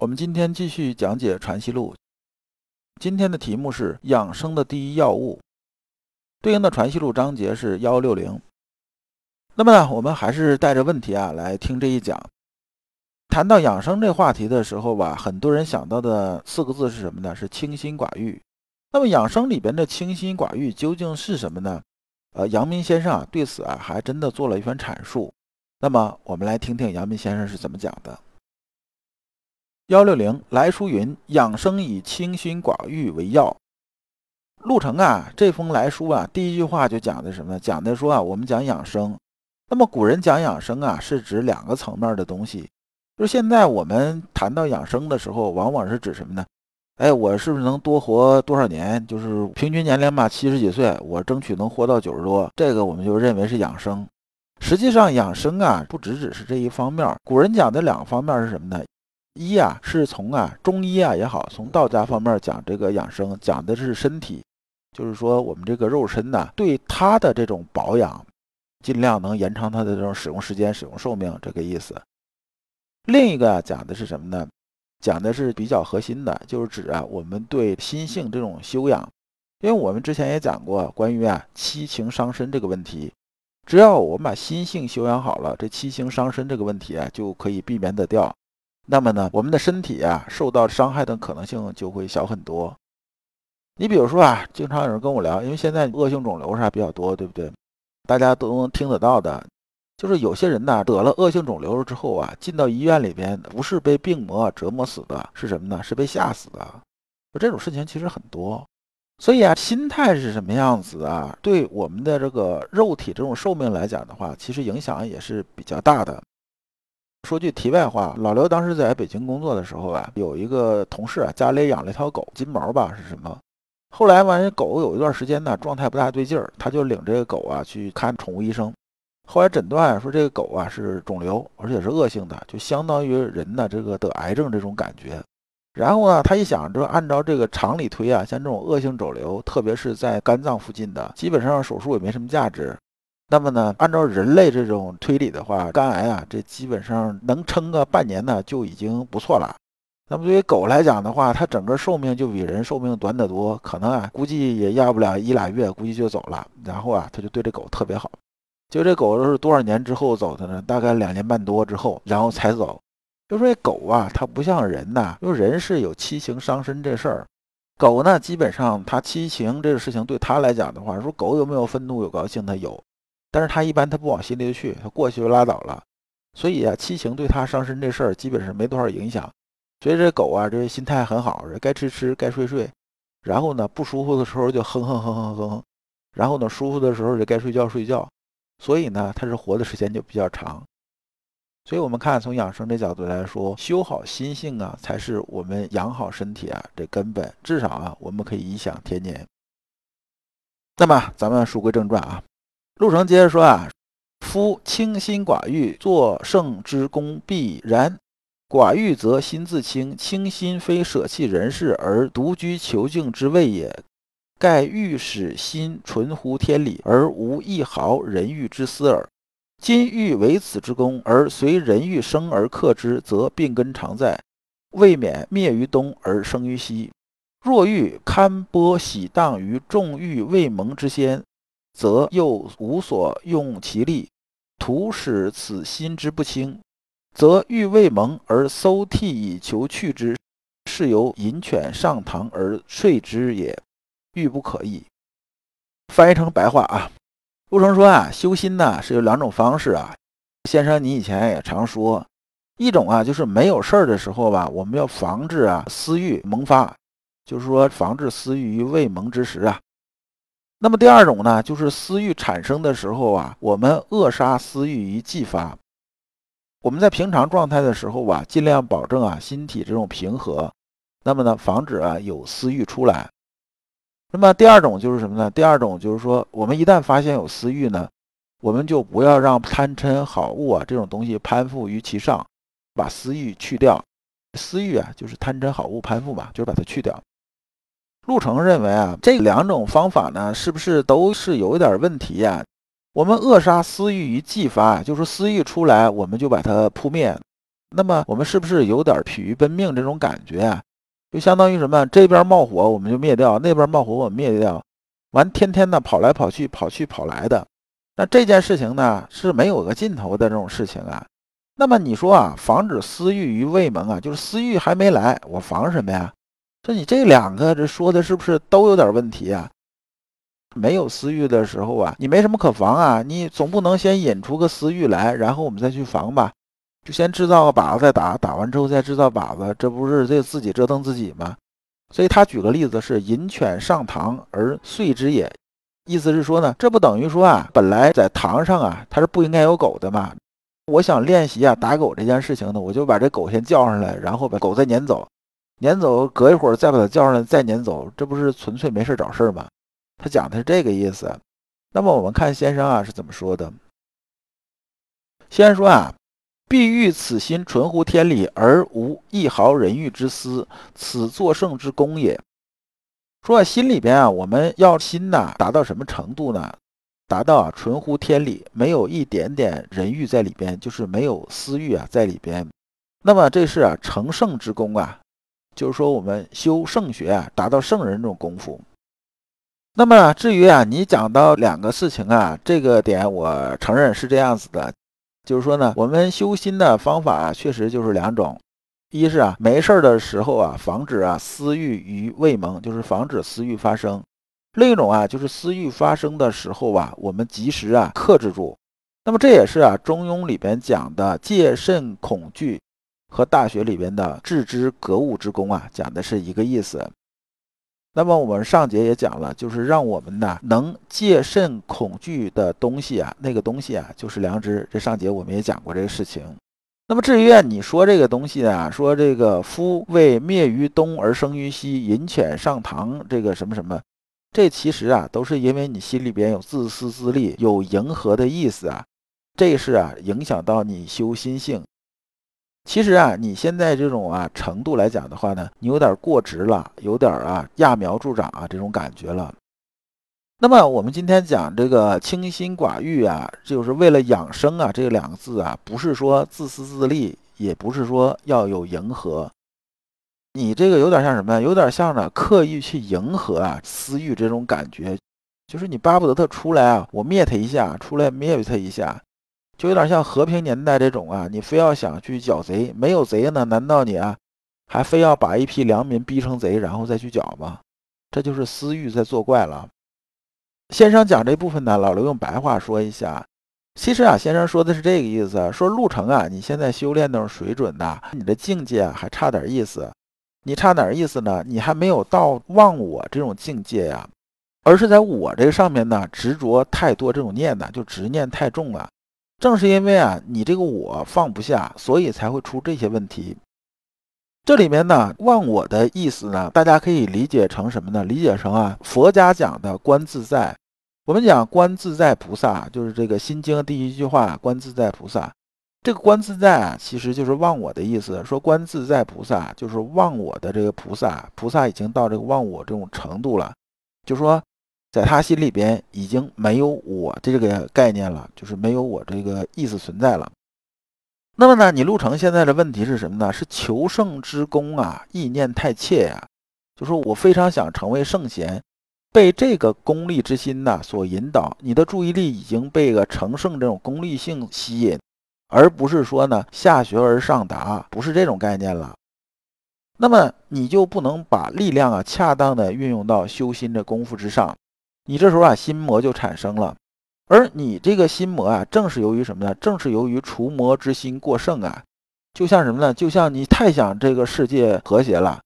我们今天继续讲解《传习录》，今天的题目是养生的第一要务，对应的《传习录》章节是幺六零。那么呢，我们还是带着问题啊来听这一讲。谈到养生这话题的时候吧，很多人想到的四个字是什么呢？是清心寡欲。那么养生里边的清心寡欲究竟是什么呢？呃，阳明先生啊对此啊还真的做了一番阐述。那么我们来听听阳明先生是怎么讲的。幺六零来书云：养生以清心寡欲为要。陆程啊，这封来书啊，第一句话就讲的什么？讲的说啊，我们讲养生。那么古人讲养生啊，是指两个层面的东西。就现在我们谈到养生的时候，往往是指什么呢？哎，我是不是能多活多少年？就是平均年龄吧，七十几岁，我争取能活到九十多，这个我们就认为是养生。实际上养生啊，不只只是这一方面。古人讲的两个方面是什么呢？一啊，是从啊中医啊也好，从道家方面讲这个养生，讲的是身体，就是说我们这个肉身呢，对它的这种保养，尽量能延长它的这种使用时间、使用寿命，这个意思。另一个讲的是什么呢？讲的是比较核心的，就是指啊我们对心性这种修养，因为我们之前也讲过关于啊七情伤身这个问题，只要我们把心性修养好了，这七情伤身这个问题啊就可以避免得掉。那么呢，我们的身体啊受到伤害的可能性就会小很多。你比如说啊，经常有人跟我聊，因为现在恶性肿瘤啥比较多，对不对？大家都能听得到的，就是有些人呢得了恶性肿瘤之后啊，进到医院里边，不是被病魔折磨死的，是什么呢？是被吓死的。这种事情其实很多。所以啊，心态是什么样子啊？对我们的这个肉体这种寿命来讲的话，其实影响也是比较大的。说句题外话，老刘当时在北京工作的时候啊，有一个同事啊，家里养了一条狗，金毛吧是什么？后来完，这狗有一段时间呢，状态不大对劲儿，他就领这个狗啊去看宠物医生。后来诊断说这个狗啊是肿瘤，而且是恶性的，就相当于人呢这个得癌症这种感觉。然后呢，他一想，这按照这个常理推啊，像这种恶性肿瘤，特别是在肝脏附近的，基本上手术也没什么价值。那么呢，按照人类这种推理的话，肝癌啊，这基本上能撑个半年呢，就已经不错了。那么对于狗来讲的话，它整个寿命就比人寿命短得多，可能啊，估计也要不了一俩月，估计就走了。然后啊，他就对这狗特别好。就这狗是多少年之后走的呢？大概两年半多之后，然后才走。就说这狗啊，它不像人呐，因为人是有七情伤身这事儿，狗呢，基本上它七情这个事情对它来讲的话，说狗有没有愤怒、有高兴，它有。但是他一般他不往心里去，他过去就拉倒了，所以啊，七情对他伤身这事儿基本上没多少影响。所以这狗啊，这心态很好，该吃吃，该睡睡。然后呢，不舒服的时候就哼哼哼哼哼，然后呢，舒服的时候就该睡觉睡觉。所以呢，它是活的时间就比较长。所以我们看从养生这角度来说，修好心性啊，才是我们养好身体啊这根本。至少啊，我们可以颐享天年。那么咱们书归正传啊。陆程接着说啊，夫清心寡欲，作圣之功必然。寡欲则心自清，清心非舍弃人世而独居求静之谓也。盖欲使心纯乎天理，而无一毫人欲之思耳。今欲为此之功，而随人欲生而克之，则病根常在，未免灭于东而生于西。若欲堪波喜荡于众欲未萌之先。则又无所用其力，徒使此心之不清，则欲未萌而搜剔以求去之，是由引犬上堂而睡之也，欲不可矣。翻译成白话啊，陆成说啊，修心呢是有两种方式啊。先生，你以前也常说，一种啊就是没有事儿的时候吧，我们要防止啊私欲萌发，就是说防止私欲于未萌之时啊。那么第二种呢，就是私欲产生的时候啊，我们扼杀私欲于既发。我们在平常状态的时候吧，尽量保证啊心体这种平和，那么呢，防止啊有私欲出来。那么第二种就是什么呢？第二种就是说，我们一旦发现有私欲呢，我们就不要让贪嗔好恶啊这种东西攀附于其上，把私欲去掉。私欲啊，就是贪嗔好恶攀附嘛，就是把它去掉。陆程认为啊，这两种方法呢，是不是都是有点问题呀？我们扼杀私欲于既发，就是私欲出来，我们就把它扑灭。那么我们是不是有点疲于奔命这种感觉啊？就相当于什么？这边冒火我们就灭掉，那边冒火我们灭掉，完天天的跑来跑去，跑去跑来的。那这件事情呢是没有个尽头的这种事情啊。那么你说啊，防止私欲于未萌啊，就是私欲还没来，我防什么呀？说你这两个这说的是不是都有点问题啊？没有私欲的时候啊，你没什么可防啊，你总不能先引出个私欲来，然后我们再去防吧？就先制造个靶子再打，打完之后再制造靶子，这不是这自己折腾自己吗？所以他举个例子是引犬上堂而遂之也，意思是说呢，这不等于说啊，本来在堂上啊，它是不应该有狗的嘛？我想练习啊打狗这件事情呢，我就把这狗先叫上来，然后把狗再撵走，撵走，隔一会儿再把他叫上来，再撵走，这不是纯粹没事找事吗？他讲的是这个意思，那么我们看先生啊是怎么说的？先生说啊，必欲此心纯乎天理，而无一毫人欲之私，此作圣之功也。说心里边啊，我们要心呐达到什么程度呢？达到啊纯乎天理，没有一点点人欲在里边，就是没有私欲啊在里边。那么这是啊成圣之功啊，就是说我们修圣学啊，达到圣人这种功夫。那么至于啊，你讲到两个事情啊，这个点我承认是这样子的，就是说呢，我们修心的方法啊，确实就是两种，一是啊没事儿的时候啊，防止啊私欲于未萌，就是防止私欲发生；另一种啊，就是私欲发生的时候啊，我们及时啊克制住。那么这也是啊《中庸》里边讲的戒慎恐惧和《大学》里边的致知格物之功啊，讲的是一个意思。那么我们上节也讲了，就是让我们呢能戒慎恐惧的东西啊，那个东西啊就是良知。这上节我们也讲过这个事情。那么至于你说这个东西啊，说这个夫为灭于东而生于西，引犬上堂，这个什么什么，这其实啊都是因为你心里边有自私自利，有迎合的意思啊，这是啊影响到你修心性。其实啊，你现在这种啊程度来讲的话呢，你有点过直了，有点啊揠苗助长啊这种感觉了。那么我们今天讲这个清心寡欲啊，就是为了养生啊，这两个字啊，不是说自私自利，也不是说要有迎合。你这个有点像什么？有点像呢刻意去迎合啊私欲这种感觉，就是你巴不得他出来啊，我灭他一下，出来灭他一下。就有点像和平年代这种啊，你非要想去剿贼，没有贼呢？难道你啊，还非要把一批良民逼成贼，然后再去剿吗？这就是私欲在作怪了。先生讲这部分呢，老刘用白话说一下。其实啊，先生说的是这个意思，说路程啊，你现在修炼那种水准呐，你的境界还差点意思。你差点意思呢？你还没有到忘我这种境界呀，而是在我这上面呢执着太多，这种念呢就执念太重了。正是因为啊，你这个我放不下，所以才会出这些问题。这里面呢，忘我的意思呢，大家可以理解成什么呢？理解成啊，佛家讲的观自在。我们讲观自在菩萨，就是这个《心经》第一句话，观自在菩萨。这个观自在啊，其实就是忘我的意思。说观自在菩萨，就是忘我的这个菩萨。菩萨已经到这个忘我这种程度了，就说。在他心里边已经没有我这个概念了，就是没有我这个意思存在了。那么呢，你陆程现在的问题是什么呢？是求圣之功啊，意念太切呀。就说我非常想成为圣贤，被这个功利之心呐所引导，你的注意力已经被个成圣这种功利性吸引，而不是说呢下学而上达，不是这种概念了。那么你就不能把力量啊恰当的运用到修心的功夫之上。你这时候啊，心魔就产生了，而你这个心魔啊，正是由于什么呢？正是由于除魔之心过剩啊，就像什么呢？就像你太想这个世界和谐了，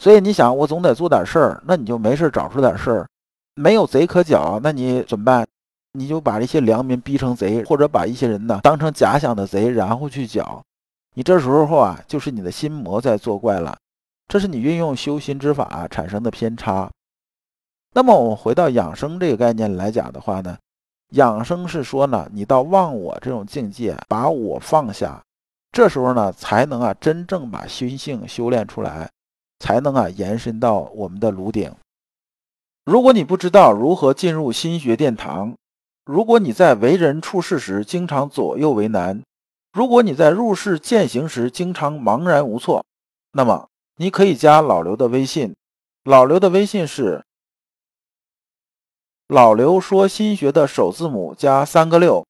所以你想我总得做点事儿，那你就没事找出点事儿，没有贼可剿，那你怎么办？你就把这些良民逼成贼，或者把一些人呢当成假想的贼，然后去剿。你这时候啊，就是你的心魔在作怪了，这是你运用修心之法产生的偏差。那么我们回到养生这个概念来讲的话呢，养生是说呢，你到忘我这种境界，把我放下，这时候呢，才能啊真正把心性修炼出来，才能啊延伸到我们的颅顶。如果你不知道如何进入心学殿堂，如果你在为人处事时经常左右为难，如果你在入世践行时经常茫然无措，那么你可以加老刘的微信，老刘的微信是老刘说新学的首字母加三个六，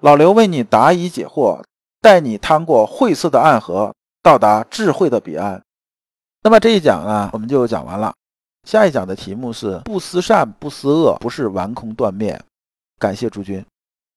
老刘为你答疑解惑，带你趟过晦涩的暗河，到达智慧的彼岸。那么这一讲呢，我们就讲完了。下一讲的题目是不思善不思恶，不是顽空断灭。感谢诸君。